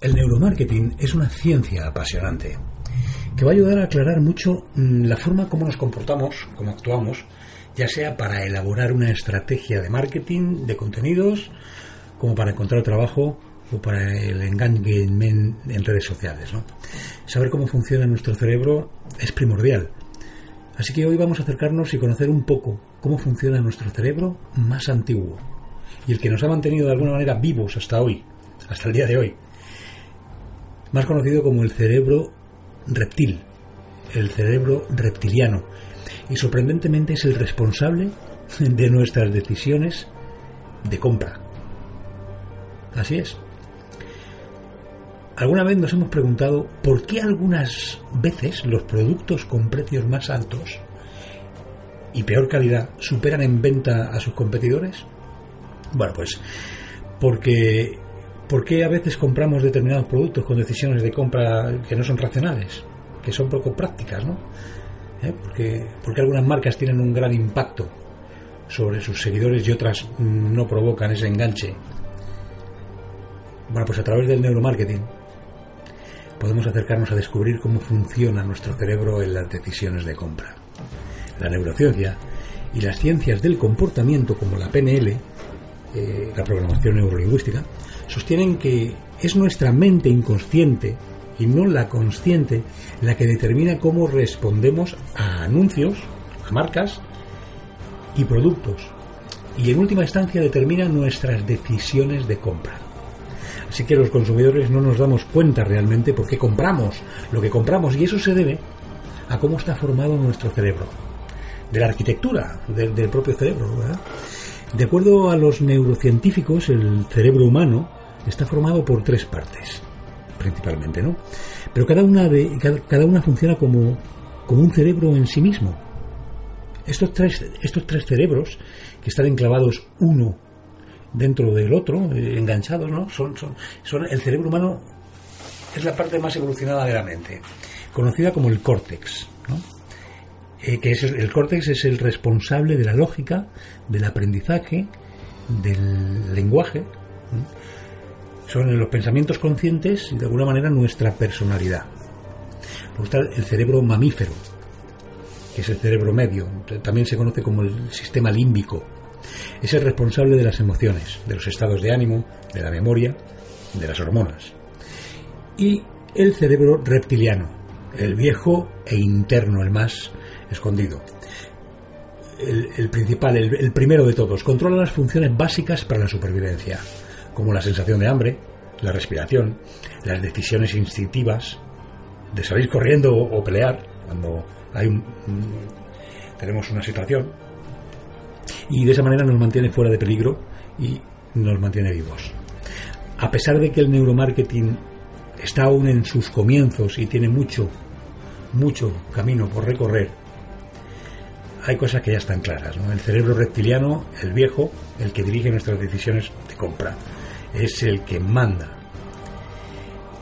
El neuromarketing es una ciencia apasionante que va a ayudar a aclarar mucho mm, la forma como nos comportamos, cómo actuamos, ya sea para elaborar una estrategia de marketing, de contenidos, como para encontrar trabajo o para el engagement en redes sociales. ¿no? Saber cómo funciona nuestro cerebro es primordial. Así que hoy vamos a acercarnos y conocer un poco cómo funciona nuestro cerebro más antiguo y el que nos ha mantenido de alguna manera vivos hasta hoy, hasta el día de hoy más conocido como el cerebro reptil, el cerebro reptiliano, y sorprendentemente es el responsable de nuestras decisiones de compra. Así es. ¿Alguna vez nos hemos preguntado por qué algunas veces los productos con precios más altos y peor calidad superan en venta a sus competidores? Bueno, pues porque ¿Por qué a veces compramos determinados productos con decisiones de compra que no son racionales, que son poco prácticas, ¿no? ¿Eh? Porque, porque algunas marcas tienen un gran impacto sobre sus seguidores y otras no provocan ese enganche. Bueno, pues a través del neuromarketing podemos acercarnos a descubrir cómo funciona nuestro cerebro en las decisiones de compra. La neurociencia y las ciencias del comportamiento como la PNL, eh, la programación neurolingüística, sostienen que es nuestra mente inconsciente y no la consciente la que determina cómo respondemos a anuncios, a marcas y productos. Y en última instancia determina nuestras decisiones de compra. Así que los consumidores no nos damos cuenta realmente por qué compramos lo que compramos y eso se debe a cómo está formado nuestro cerebro, de la arquitectura del, propio cerebro. De acuerdo a los neurocientíficos, el cerebro humano está formado por tres partes, principalmente, ¿no? Pero cada una, de, cada, una funciona como, como un cerebro en sí mismo. Estos tres, estos tres cerebros, que están enclavados uno dentro del otro, eh, enganchados, ¿no? Son, son, son, el cerebro humano es la parte más evolucionada de la mente, conocida como el córtex, ¿no? Eh, que es el córtex es el responsable de la lógica, del aprendizaje, del lenguaje, son los pensamientos conscientes y de alguna manera nuestra personalidad. Luego está el cerebro mamífero, que es el cerebro medio, también se conoce como el sistema límbico. Es el responsable de las emociones, de los estados de ánimo, de la memoria, de las hormonas. Y el cerebro reptiliano, el viejo e interno, el más escondido. El, principal, el primero de todos, controla las funciones básicas para la supervivencia como la sensación de hambre, la respiración, las decisiones instintivas de salir corriendo o, pelear cuando hay un, tenemos una situación y de esa manera nos mantiene fuera de peligro y nos mantiene vivos. A pesar de que el neuromarketing está aún en sus comienzos y tiene mucho, mucho camino por recorrer, hay cosas que ya están claras. El cerebro reptiliano, el viejo, el que dirige nuestras decisiones de compra, es el que manda.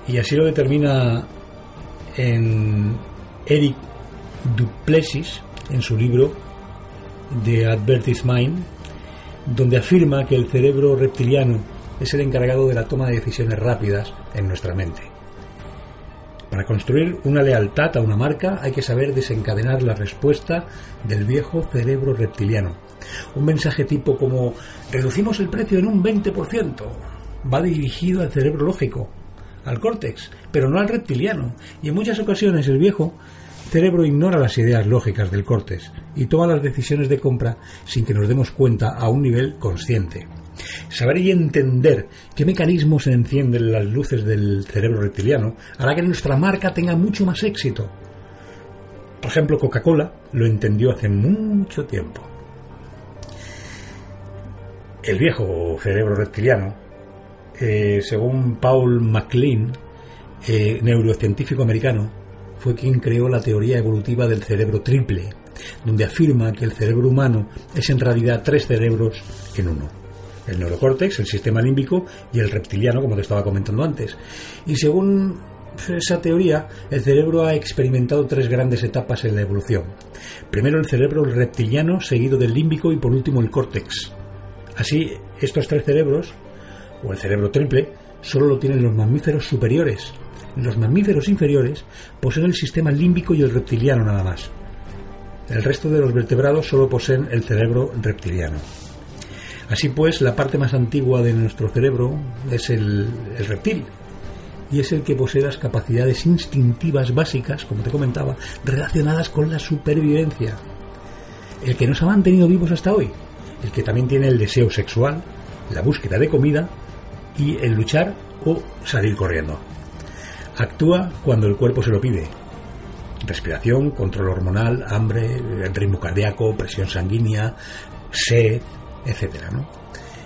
Y así lo determina en Eric Duplessis, en su libro The Advertised Mind, donde afirma que el cerebro reptiliano es el encargado de la toma de decisiones rápidas en nuestra mente. Para construir una lealtad a una marca hay que saber desencadenar la respuesta del viejo cerebro reptiliano. Un mensaje tipo como reducimos el precio en un 20%, va dirigido al cerebro lógico, al córtex, pero no al reptiliano. Y en muchas ocasiones el viejo cerebro ignora las ideas lógicas del córtex y toma las decisiones de compra sin que nos demos cuenta a un nivel consciente. Saber y entender qué mecanismos encienden las luces del cerebro reptiliano hará que nuestra marca tenga mucho más éxito. Por ejemplo, Coca-Cola lo entendió hace mucho tiempo. El viejo cerebro reptiliano eh, según Paul MacLean, eh, neurocientífico americano, fue quien creó la teoría evolutiva del cerebro triple, donde afirma que el cerebro humano es en realidad tres cerebros en uno. El neurocórtex, el sistema límbico y el reptiliano, como te estaba comentando antes. Y según esa teoría, el cerebro ha experimentado tres grandes etapas en la evolución. Primero el cerebro reptiliano, seguido del límbico y por último el córtex. Así, estos tres cerebros, o el cerebro triple, solo lo tienen los mamíferos superiores. Los mamíferos inferiores poseen el sistema límbico y el reptiliano nada más. El resto de los vertebrados solo poseen el cerebro reptiliano. Así pues, la parte más antigua de nuestro cerebro es el, reptil, y es el que posee las capacidades instintivas básicas, como te comentaba, relacionadas con la supervivencia. El que nos ha mantenido vivos hasta hoy, el que también tiene el deseo sexual, la búsqueda de comida y el luchar o salir corriendo. Actúa cuando el cuerpo se lo pide. Respiración, control hormonal, hambre, ritmo cardíaco, presión sanguínea, sed, etc.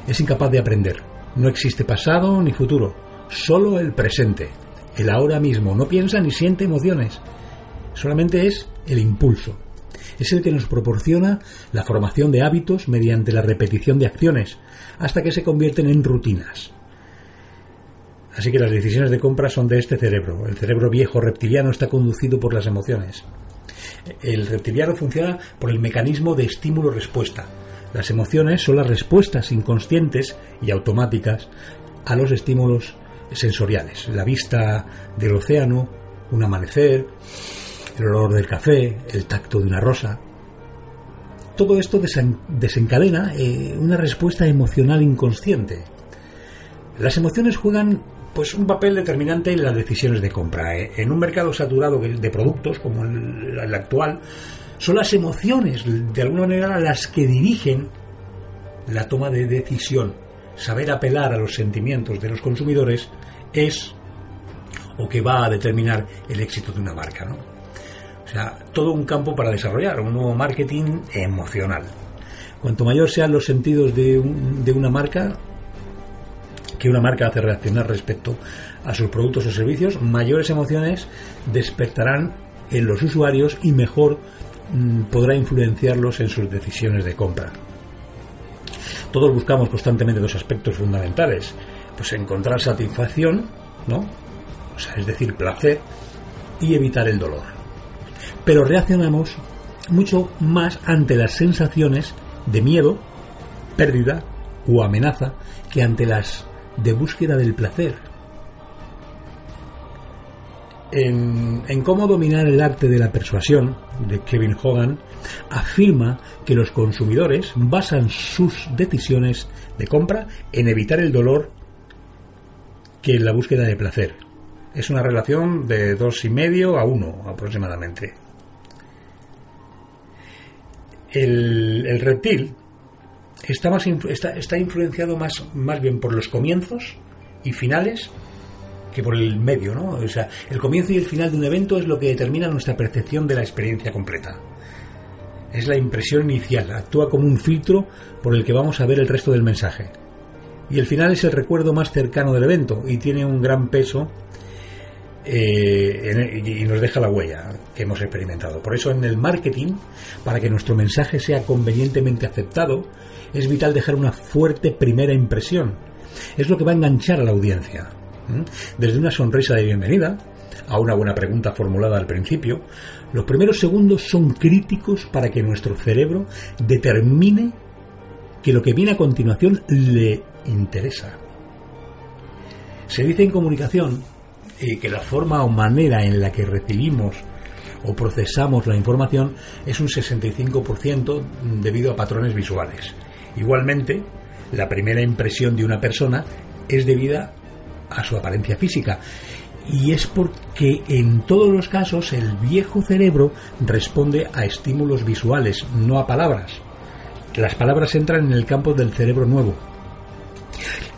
Es incapaz de aprender. No existe pasado ni futuro solo el presente, el ahora mismo. No piensa ni siente emociones. Solamente es el impulso. Es el que nos proporciona la formación de hábitos mediante la repetición de acciones, hasta que se convierten en rutinas. Así que las decisiones de compra son de este cerebro. El cerebro viejo reptiliano está conducido por las emociones. El reptiliano funciona por el mecanismo de estímulo-respuesta. Las emociones son las respuestas inconscientes y automáticas a los estímulos sensoriales, la vista del océano, un amanecer, el olor del café, el tacto de una rosa. Todo esto desencadena eh, una respuesta emocional inconsciente. Las emociones juegan pues un papel determinante en las decisiones de compra. Eh. En un mercado saturado de productos como el actual, son las emociones de alguna manera las que dirigen la toma de decisión saber apelar a los sentimientos de los consumidores es o que va a determinar el éxito de una marca. ¿no? O sea, todo un campo para desarrollar, un nuevo marketing emocional. Cuanto mayor sean los sentidos de, de una marca, que una marca hace reaccionar respecto a sus productos o servicios, mayores emociones despertarán en los usuarios y mejor mm, podrá influenciarlos en sus decisiones de compra. Todos buscamos constantemente dos aspectos fundamentales. Pues encontrar satisfacción, ¿no? O sea, es decir, placer y evitar el dolor. Pero reaccionamos mucho más ante las sensaciones de miedo, pérdida o amenaza que ante las de búsqueda del placer en, Cómo dominar el arte de la persuasión, de Kevin Hogan, afirma que los consumidores basan sus decisiones de compra en evitar el dolor que en la búsqueda de placer. Es una relación de dos y medio a uno aproximadamente. El, reptil está, más, está, está influenciado más, más bien por los comienzos y finales que por el medio, ¿no? O sea, el comienzo y el final de un evento es lo que determina nuestra percepción de la experiencia completa. Es la impresión inicial, actúa como un filtro por el que vamos a ver el resto del mensaje. Y el final es el recuerdo más cercano del evento y tiene un gran peso eh, y nos deja la huella que hemos experimentado. Por eso en el marketing, para que nuestro mensaje sea convenientemente aceptado, es vital dejar una fuerte primera impresión. Es lo que va a enganchar a la audiencia. Desde una sonrisa de bienvenida a una buena pregunta formulada al principio, los primeros segundos son críticos para que nuestro cerebro determine que lo que viene a continuación le interesa. Se dice en comunicación eh, que la forma o manera en la que recibimos o procesamos la información es un 65% debido a patrones visuales. Igualmente, la primera impresión de una persona es debida a su apariencia física. Y es porque en todos los casos el viejo cerebro responde a estímulos visuales, no a palabras. Las palabras entran en el campo del cerebro nuevo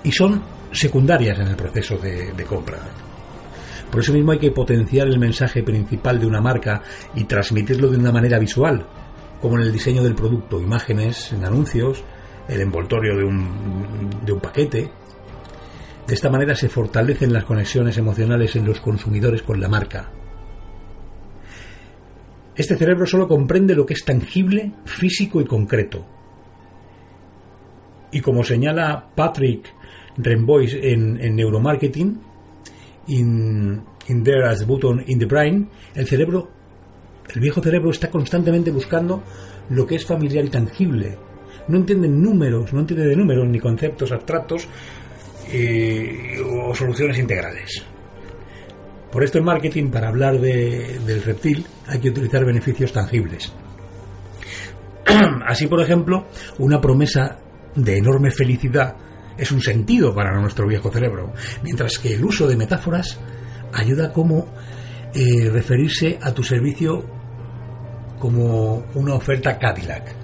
y son secundarias en el proceso de, de compra. Por eso mismo hay que potenciar el mensaje principal de una marca y transmitirlo de una manera visual, como en el diseño del producto, imágenes en anuncios, el envoltorio de un, de un paquete, De esta manera se fortalecen las conexiones emocionales en los consumidores con la marca. Este cerebro solo comprende lo que es tangible, físico y concreto. Y como señala Patrick Rembois en, Neuromarketing, in, There as Button in the Brain, el cerebro, el viejo cerebro está constantemente buscando lo que es familiar y tangible. No entiende números, no entiende de números ni conceptos abstractos eh, o soluciones integrales. Por esto en marketing, para hablar del reptil, hay que utilizar beneficios tangibles. Así, por ejemplo, una promesa de enorme felicidad es un sentido para nuestro viejo cerebro, mientras que el uso de metáforas ayuda como eh, referirse a tu servicio como una oferta Cadillac.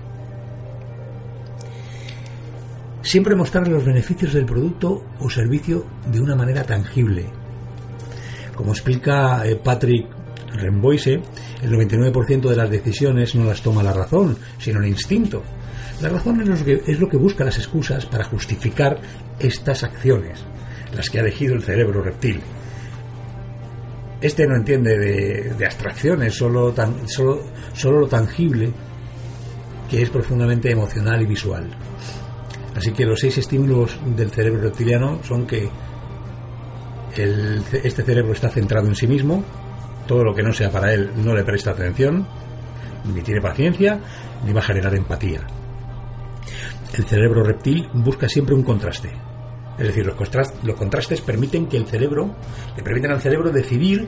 Siempre mostrar los beneficios del producto o servicio de una manera tangible. Como explica eh, Patrick Remboise, el 99% de las decisiones no las toma la razón, sino el instinto. La razón es lo, que, busca las excusas para justificar estas acciones, las que ha elegido el cerebro reptil. Este no entiende de, abstracciones, solo, tan, solo lo tangible, que es profundamente emocional y visual. Así que los seis estímulos del cerebro reptiliano son que este cerebro está centrado en sí mismo, todo lo que no sea para él no le presta atención, ni tiene paciencia, ni va a generar empatía. El cerebro reptil busca siempre un contraste. Es decir, los, contrastes, permiten que el cerebro, le permiten al cerebro decidir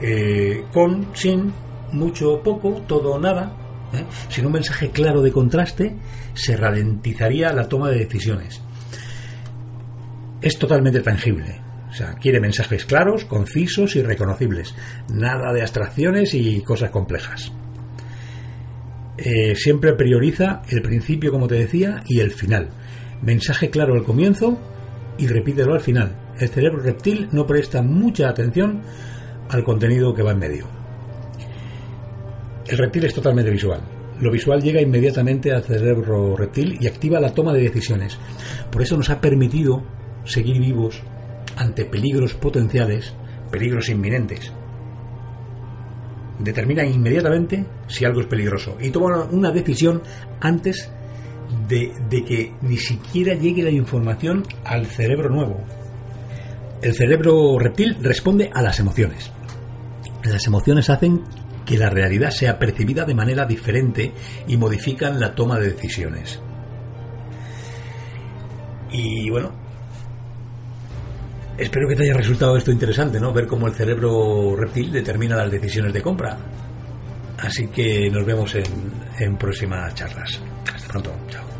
eh, con, sin, mucho o poco, todo o nada. ¿eh? Sin un mensaje claro de contraste, se ralentizaría la toma de decisiones. Es totalmente tangible. O sea, quiere mensajes claros, concisos y reconocibles. Nada de abstracciones y cosas complejas. Eh, siempre prioriza el principio, como te decía, y el final. Mensaje claro al comienzo y repítelo al final. El cerebro reptil no presta mucha atención al contenido que va en medio. El reptil es totalmente visual. Lo visual llega inmediatamente al cerebro reptil y activa la toma de decisiones. Por eso nos ha permitido seguir vivos ante peligros potenciales, peligros inminentes. Determina inmediatamente si algo es peligroso y toma una decisión antes de, que ni siquiera llegue la información al cerebro nuevo. El cerebro reptil responde a las emociones. Las emociones hacen que la realidad sea percibida de manera diferente y modifican la toma de decisiones. Y bueno, Espero que te haya resultado esto interesante, ¿no? Ver cómo el cerebro reptil determina las decisiones de compra. Así que nos vemos en, próximas charlas. Hasta pronto. Chao.